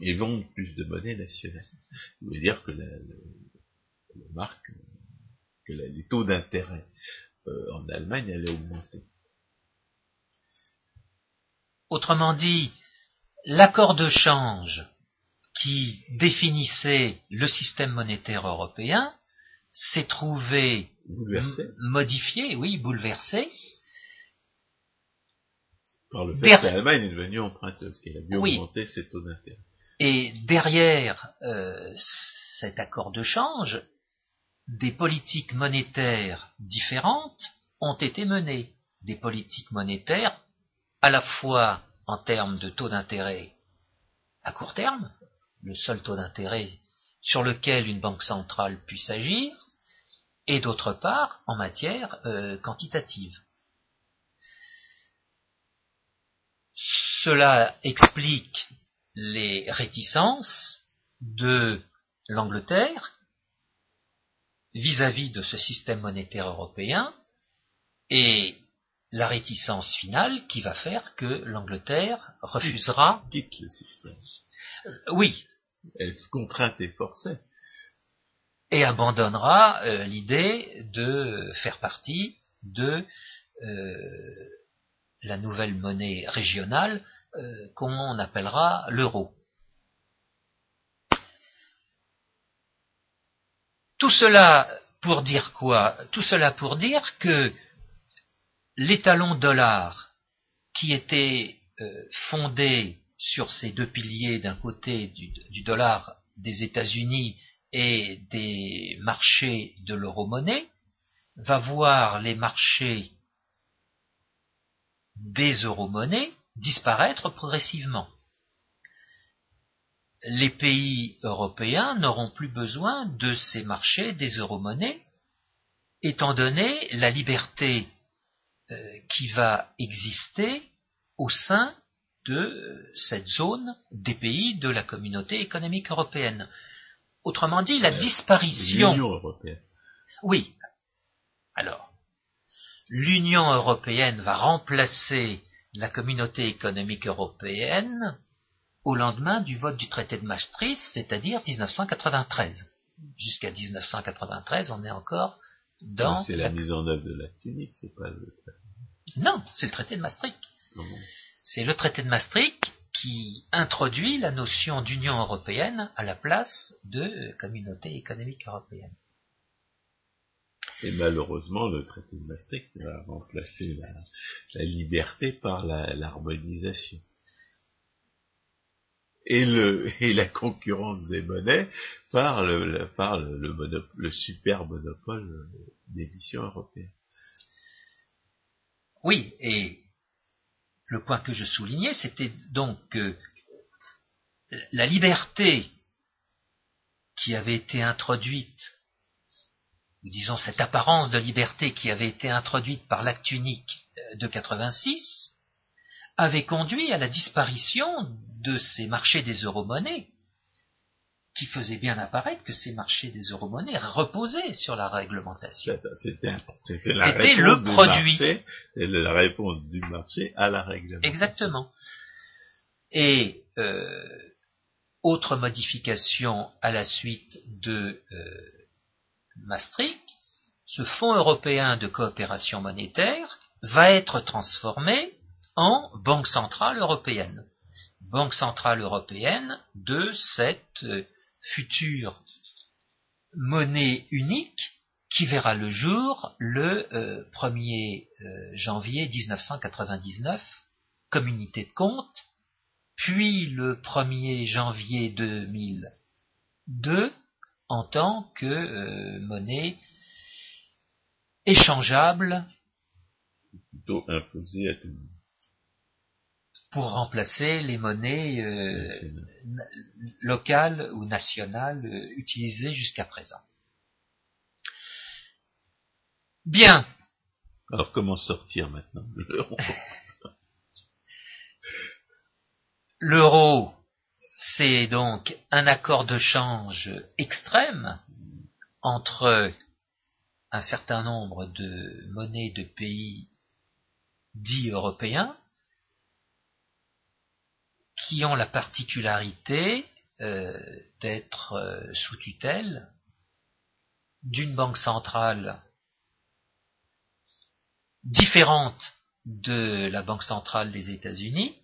et, vendre plus de monnaie nationale. Ça veut dire que le, marque, que les taux d'intérêt euh, en Allemagne allaient augmenter. Autrement dit, l'accord de change qui définissait le système monétaire européen s'est trouvé Bouleversé modifié, oui, bouleversé, par le fait Der- que l'Allemagne est devenue emprunteuse, qu'elle a dû Oui. augmenter ses taux d'intérêt. et derrière euh, cet accord de change, des politiques monétaires différentes ont été menées. Des politiques monétaires à la fois en termes de taux d'intérêt à court terme, le seul taux d'intérêt sur lequel une banque centrale puisse agir, et d'autre part en matière euh, quantitative. Cela explique les réticences de l'Angleterre vis-à-vis de ce système monétaire européen et la réticence finale qui va faire que l'Angleterre refusera, Quitte le système. oui, contrainte et forcée. et abandonnera euh, l'idée de faire partie de euh, la nouvelle monnaie régionale euh, qu'on appellera l'euro. Tout cela pour dire quoi? Tout cela pour dire que l'étalon dollar, qui était fondé sur ces deux piliers, d'un côté du, dollar des États-Unis et des marchés de l'euro-monnaie, va voir les marchés des euro-monnaies disparaître progressivement. Les pays européens n'auront plus besoin de ces marchés des euro-monnaies, étant donné la liberté euh, qui va exister au sein de cette zone des pays de la communauté économique européenne. Autrement dit, la Euh, disparition. L'Union européenne. Oui. Alors, l'Union européenne va remplacer la communauté économique européenne au lendemain du vote du traité de Maastricht, c'est-à-dire 1993. Jusqu'à 1993, on est encore dans... C'est la mise en œuvre de l'acte unique, c'est pas le. Non, c'est le traité de Maastricht. Non, non. C'est le traité de Maastricht qui introduit la notion d'Union européenne à la place de communauté économique européenne. Et malheureusement, le traité de Maastricht va remplacer la, la liberté par l'harmonisation. Et, le, et la concurrence des monnaies par le, le- par le, le, mono- le super monopole d'émission européenne. Oui, et le point que je soulignais, c'était donc que la liberté qui avait été introduite, ou disons cette apparence de liberté qui avait été introduite par l'acte unique euh, de 86, avait conduit à la disparition de ces marchés des euromonnaies, qui faisaient bien apparaître que ces marchés des euromonnaies reposaient sur la réglementation. C'était le du produit. marché, la réponse du marché à la réglementation. Exactement. Et euh, autre modification à la suite de euh, Maastricht, ce Fonds européen de coopération monétaire va être transformé en Banque centrale européenne. Banque centrale européenne de cette euh, future monnaie unique qui verra le jour le euh, 1er euh, janvier 1999 comme unité de compte, puis le 1er janvier 2002 en tant que euh, monnaie échangeable Plutôt imposé à tout le monde. Pour remplacer les monnaies euh, locales ou nationales euh, utilisées jusqu'à présent. Bien, Alors comment sortir maintenant de l'euro? L'euro, c'est donc un accord de change extrême entre un certain nombre de monnaies de pays dits européens qui ont la particularité euh, d'être euh, sous tutelle d'une banque centrale différente de la banque centrale des États-Unis.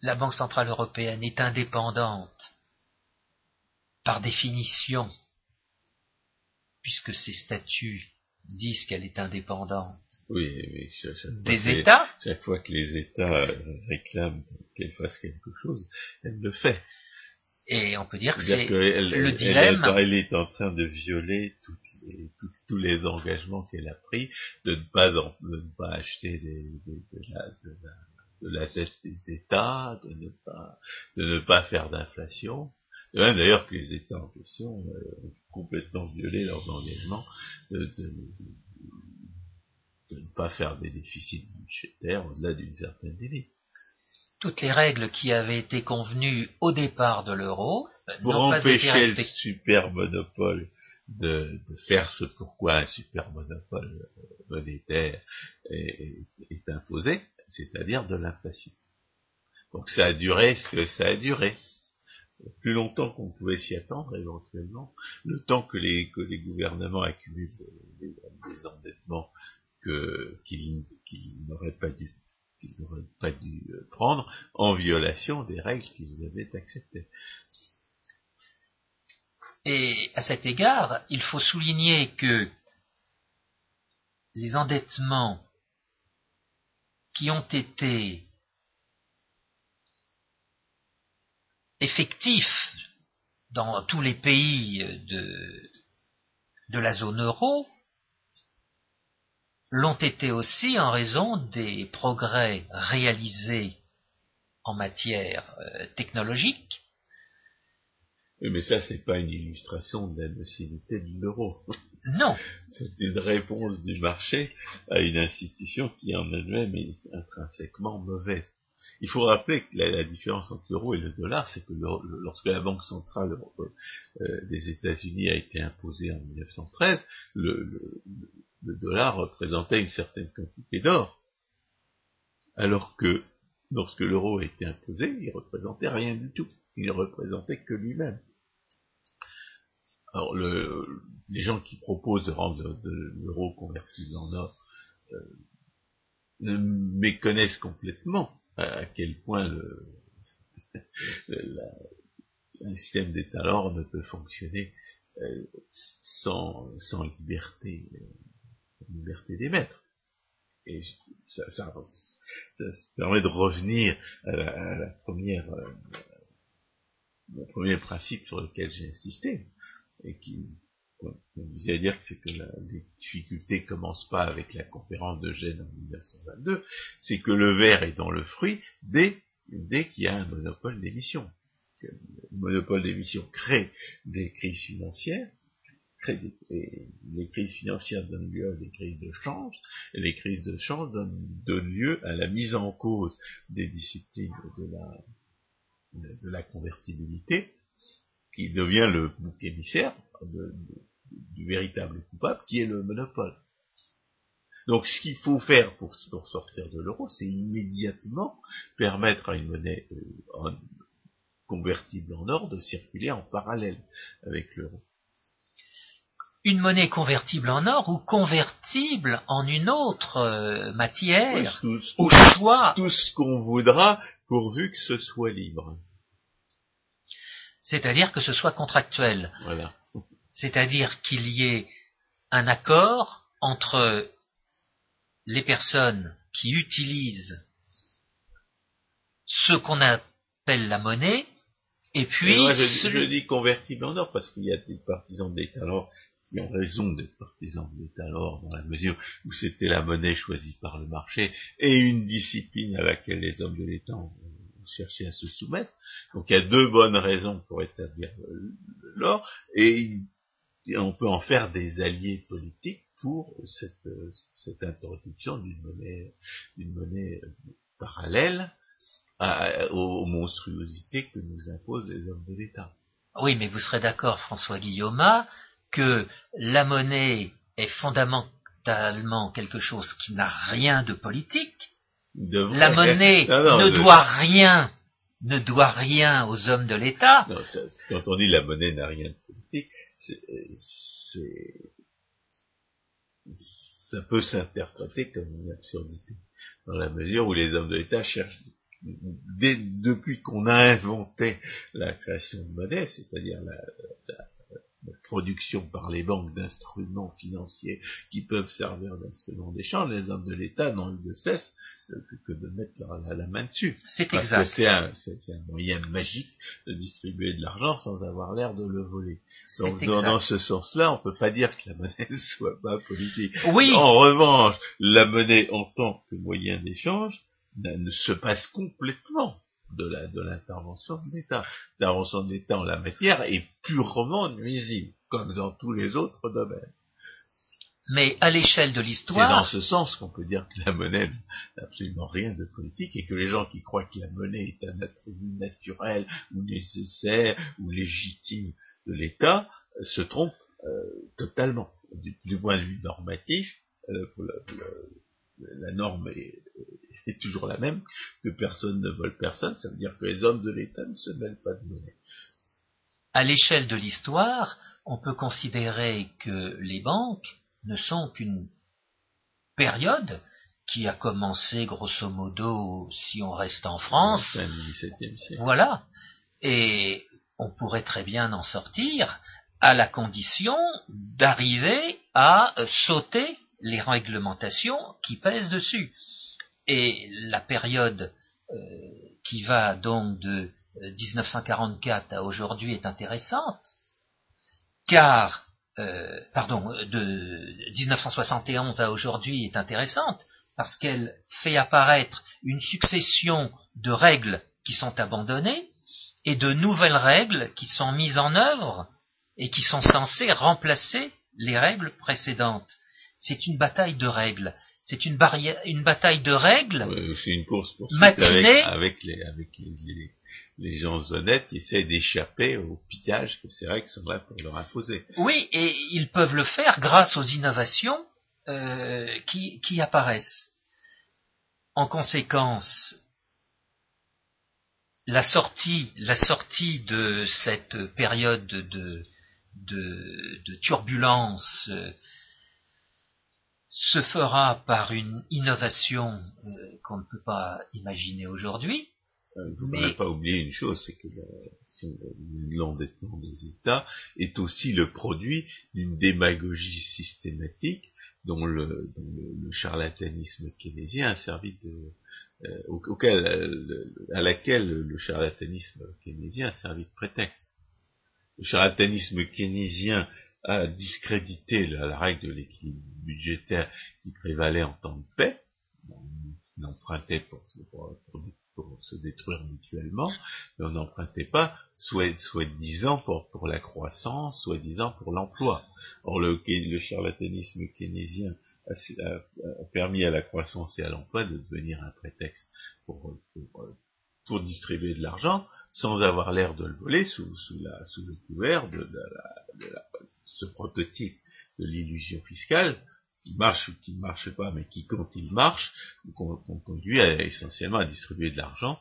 La Banque centrale européenne est indépendante par définition, puisque ces statuts disent qu'elle est indépendante Oui, mais chaque, chaque fois des que les- États, chaque fois que les États euh, réclament qu'elle fasse quelque chose, elle le fait. et on peut dire que c'est le elle- elle dilemme. est, elle est en train de violer toutes les- tout- tous les engagements qu'elle a pris, de ne pas, en- de ne pas acheter des- des- de, la, de, la, de la dette des États, de ne pas, de ne pas faire d'inflation. D'ailleurs que les États en question euh, ont complètement violé leurs engagements de, de, ne pas faire des déficits budgétaires au-delà d'une certaine limite. toutes les règles qui avaient été convenues au départ de l'euro euh, pour empêcher le super monopole de, de faire ce pourquoi un super monopole euh, monétaire est, est- est imposé, c'est-à-dire de l'inflation. Donc ça a duré ce que ça a duré. Plus longtemps qu'on pouvait s'y attendre éventuellement, le temps que les, que les gouvernements accumulent des endettements qu'ils, n'auraient pas dû euh, prendre en violation des règles qu'ils avaient acceptées. Et à cet égard, il faut souligner que les endettements qui ont été effectifs dans tous les pays de la zone euro l'ont été aussi en raison des progrès réalisés en matière euh, technologique Oui, mais ça, c'est pas une illustration de la nocivité de l'euro. Non, C'est une réponse du marché à une institution qui en elle-même est intrinsèquement mauvaise. Il faut rappeler que la, la différence entre l'euro et le dollar, c'est que le- lorsque la Banque centrale euh, des États-Unis a été imposée en 1913, le, le- dollar représentait une certaine quantité d'or. Alors que lorsque l'euro a été imposé, il représentait rien du tout. Il ne représentait que lui-même. Alors, le, les gens qui proposent de rendre de- l'euro convertible en or euh, ne méconnaissent complètement à, quel point le, un système d'état d'or ne peut fonctionner euh, sans, sans liberté, sans liberté d'émettre. Et ça, ça, ça permet de revenir à la, première, euh, le premier principe sur lequel j'ai insisté, et qui, vous allez dire que c'est que les difficultés commencent pas avec la conférence de Gênes en 1922, c'est que le verre est dans le fruit dès, dès qu'il y a un monopole d'émission. Le monopole d'émission crée des crises financières, les crises financières donnent lieu à des crises de change, et les crises de change donnent, lieu à la mise en cause des disciplines de la, convertibilité, qui devient le bouc émissaire du véritable coupable, qui est le monopole. Donc ce qu'il faut faire pour, sortir de l'euro, c'est immédiatement permettre à une monnaie euh, convertible en or de circuler en parallèle avec l'euro. Une monnaie convertible en or ou convertible en une autre euh, matière Tout, au tout- choix, tout ce qu'on voudra pourvu que ce soit libre. c'est-à-dire que ce soit contractuel, Voilà. c'est-à-dire qu'il y ait un accord entre les personnes qui utilisent ce qu'on appelle la monnaie et puis Et moi, je, je dis convertible en or parce qu'il y a des partisans de l'État d'or qui ont raison d'être partisans de l'État d'or dans la mesure où c'était la monnaie choisie par le marché et une discipline à laquelle les hommes de l'État ont cherché à se soumettre. Donc il y a deux bonnes raisons pour établir l'or et, on peut en faire des alliés politiques pour cette, cette introduction d'une monnaie, d'une monnaie parallèle aux monstruosités que nous imposent les hommes de l'État. Oui, mais vous serez d'accord, François Guillaume, que la monnaie est fondamentalement quelque chose qui n'a rien de politique. La monnaie Non, non, ne doit rien, ne doit rien aux hommes de l'État. quand on dit la monnaie n'a rien de politique, c'est, ça peut s'interpréter comme une absurdité, dans la mesure où les hommes de l'État cherchent depuis qu'on a inventé la création de monnaie, c'est-à-dire la, production par les banques d'instruments financiers qui peuvent servir d'instruments d'échange, les hommes de l'État n'ont eu de cesse que, de mettre la, main dessus. C'est exact. C'est un, moyen magique de distribuer de l'argent sans avoir l'air de le voler. Donc dans, ce sens-là, on peut pas dire que la monnaie ne soit pas politique. Oui. En revanche, la monnaie en tant que moyen d'échange ne se passe complètement de l'intervention de l'État. L'intervention de l'État en la matière est purement nuisible, comme dans tous les autres domaines. Mais à l'échelle de l'histoire... C'est dans ce sens qu'on peut dire que la monnaie n'a absolument rien de politique et que les gens qui croient que la monnaie est un attribut naturel ou nécessaire ou légitime de l'État euh, se trompent euh, totalement. Du, point de vue normatif, euh, la norme est, est, toujours la même, que personne ne vole personne, ça veut dire que les hommes de l'État ne se mêlent pas de monnaie. À l'échelle de l'histoire, on peut considérer que les banques ne sont qu'une période qui a commencé grosso modo, si on reste en France, voilà, et on pourrait très bien en sortir à la condition d'arriver à sauter les réglementations qui pèsent dessus. Et la période euh, qui va donc de 1944 à aujourd'hui est intéressante, car euh, pardon, de 1971 à aujourd'hui est intéressante parce qu'elle fait apparaître une succession de règles qui sont abandonnées et de nouvelles règles qui sont mises en œuvre et qui sont censées remplacer les règles précédentes. C'est une bataille de règles. C'est une, une bataille de règles. c'est une course matinée avec, les, avec les, les gens honnêtes essaient d'échapper au pillage que ces règles sont là pour leur imposer. Oui, et ils peuvent le faire grâce aux innovations euh, qui, qui, apparaissent. En conséquence, la sortie, la sortie de cette période de, de, de turbulence euh, se fera par une innovation euh, qu'on ne peut pas imaginer aujourd'hui, il ne faut pas oublier une chose, c'est que l'endettement des États est aussi le produit d'une démagogie systématique dont le, charlatanisme keynésien a servi de, euh, auquel, euh, à laquelle le charlatanisme keynésien a servi de prétexte. Le charlatanisme keynésien a discrédité la, règle de l'équilibre budgétaire qui prévalait en temps de paix. On empruntait pour, se détruire mutuellement, mais on n'empruntait pas soi-disant pour, pour la croissance, soi-disant pour l'emploi. Or, le, charlatanisme keynésien a, permis à la croissance et à l'emploi de devenir un prétexte pour, distribuer de l'argent sans avoir l'air de le voler sous, la, le couvert de, de ce prototype de l'illusion fiscale qui marche ou qui ne marche pas, mais qui, quand il marche, qu'on conduit essentiellement à distribuer de l'argent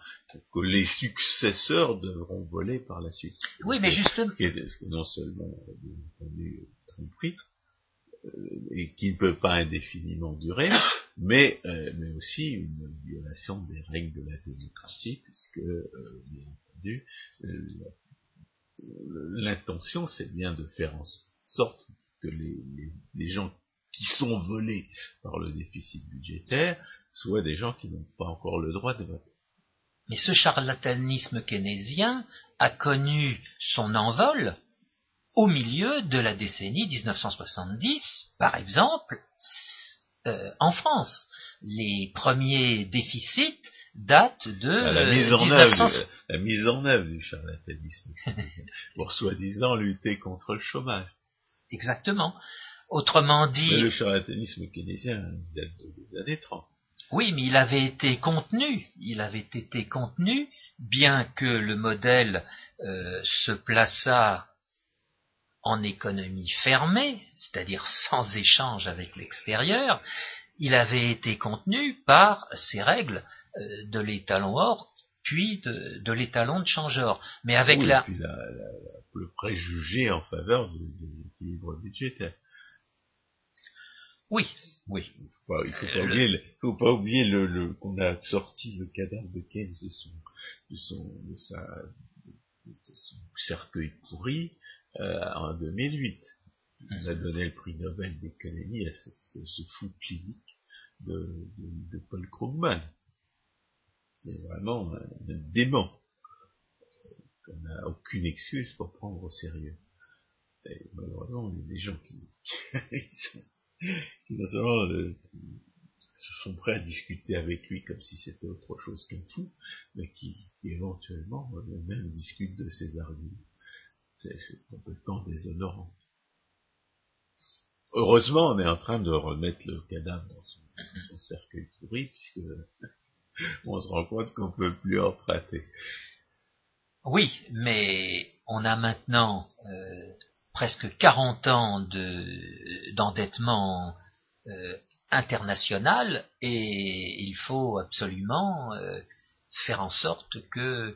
que les successeurs devront voler par la suite. Oui, mais justement. Ce que non seulement, bien entendu, tromperie, euh, et qui ne peut pas indéfiniment durer, mais, euh, mais aussi une violation des règles de la démocratie, puisque, euh, bien entendu, l'intention, c'est bien de faire en sorte que les, les, les gens qui sont volés par le déficit budgétaire, soit des gens qui n'ont pas encore le droit de voter. Mais ce charlatanisme keynésien a connu son envol au milieu de la décennie 1970, par exemple, euh, en France. Les premiers déficits datent de la, mise en œuvre, la mise en œuvre du charlatanisme pour soi-disant lutter contre le chômage. Exactement. Autrement dit... le charlatanisme keynésien date des années 30. Oui, mais il avait été contenu, il avait été contenu, bien que le modèle euh, se plaçât en économie fermée, c'est-à-dire sans échange avec l'extérieur, il avait été contenu par ces règles euh, de l'étalon or, puis de, l'étalon de change-or. Mais avec la... le préjugé en faveur de, de l'équilibre budgétaire. Oui, oui. il faut pas oublier, faut pas oublier le, qu'on a sorti le cadavre de Keynes de son, de son, de sa, de, son cercueil pourri euh, en 2008. On a donné le prix Nobel d'économie à ce, ce, fou clinique de, de, Paul Krugman. C'est vraiment un, dément qu'on n'a aucune excuse pour prendre au sérieux. Et malheureusement, il y a des gens qui, qui non seulement euh, sont prêts à discuter avec lui comme si c'était autre chose qu'un fou, mais qui, éventuellement euh, même discutent de ses arguments. C'est complètement déshonorant. Heureusement, on est en train de remettre le cadavre dans son, cercueil pourri, puisque on se rend compte qu'on peut plus en traiter. Oui, mais on a maintenant euh, presque 40 ans d'endettement euh, international et il faut absolument euh, faire en sorte que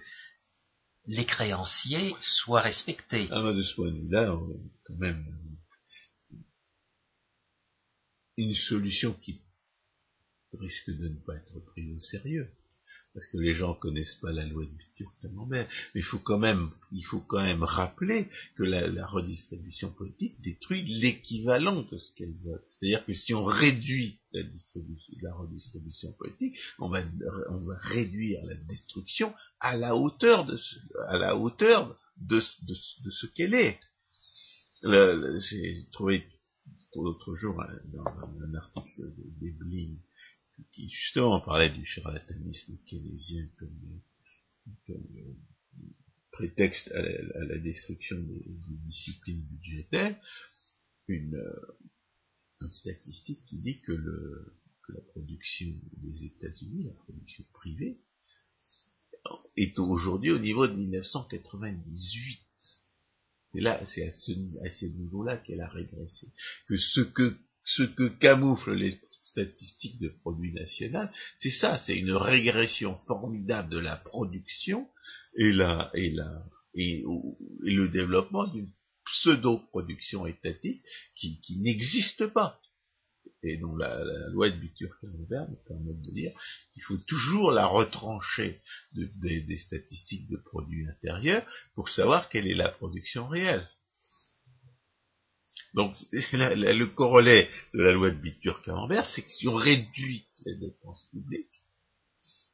les créanciers soient respectés. Ah, bah, de ce point de vue-là, quand même une solution qui risque de ne pas être prise au sérieux parce que les gens connaissent pas la loi de Bitur-Camembert, mais il faut quand même, il faut quand même rappeler que la, redistribution politique détruit l'équivalent de ce qu'elle vote. C'est-à-dire que si on réduit la, redistribution politique, on va, on va réduire la destruction à la hauteur de ce, à la hauteur de, de, de ce qu'elle est. J'ai trouvé l'autre jour dans un, article de, de qui justement parlait du charlatanisme keynésien comme, prétexte à la, destruction des, disciplines budgétaires, une, statistique qui dit que, le, la production des États-Unis, la production privée, est aujourd'hui au niveau de 1998. Et là, c'est à ce, à ce niveau-là qu'elle a régressé. Que ce que ce que camouflent les statistiques de produit national, c'est ça, c'est une régression formidable de la production et, la, et, la, et, le développement d'une pseudo-production étatique qui, n'existe pas. Et donc la, loi de Bitur-Camembert me permet de dire qu'il faut toujours la retrancher des statistiques de produits intérieurs pour savoir quelle est la production réelle. Donc, le corollaire de la loi de Bitur-Camembert, c'est que si on réduit les dépenses publiques,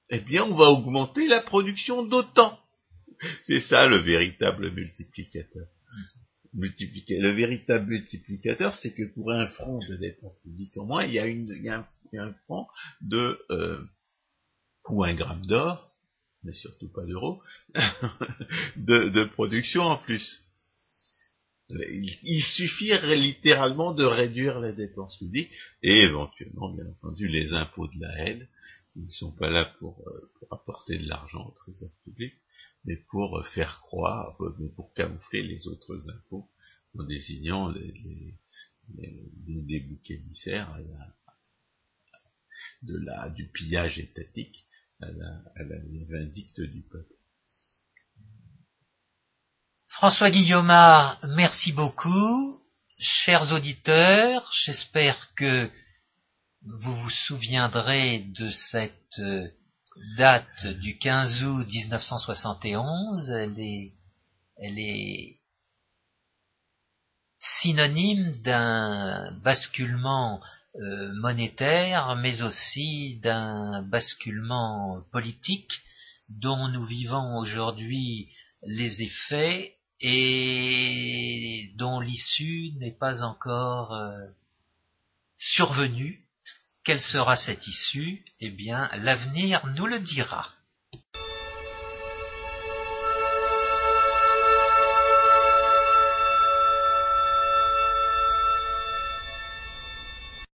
eh bien, on va augmenter la production d'autant. C'est ça le véritable multiplicateur. Le véritable multiplicateur, c'est que pour un franc de dépenses publiques en moins, il y a, un, franc de euh, ou un gramme d'or, mais surtout pas d'euros, de production en plus. Il suffit littéralement de réduire les dépenses publiques et éventuellement, bien entendu, les impôts de la haine, qui ne sont pas là pour, euh, apporter de l'argent au trésor public, mais pour euh, faire croire, euh, pour camoufler les autres impôts en désignant les, des boucs émissaires de la, du pillage étatique à la, à la vindicte du peuple. François Guillaume, merci beaucoup. Chers auditeurs, j'espère que vous vous souviendrez de cette euh, date du 15 août 1971. Elle est, elle est synonyme d'un basculement euh, monétaire, mais aussi d'un basculement politique dont nous vivons aujourd'hui les effets et dont l'issue n'est pas encore euh, survenue. Quelle sera cette issue? Eh bien, l'avenir nous le dira.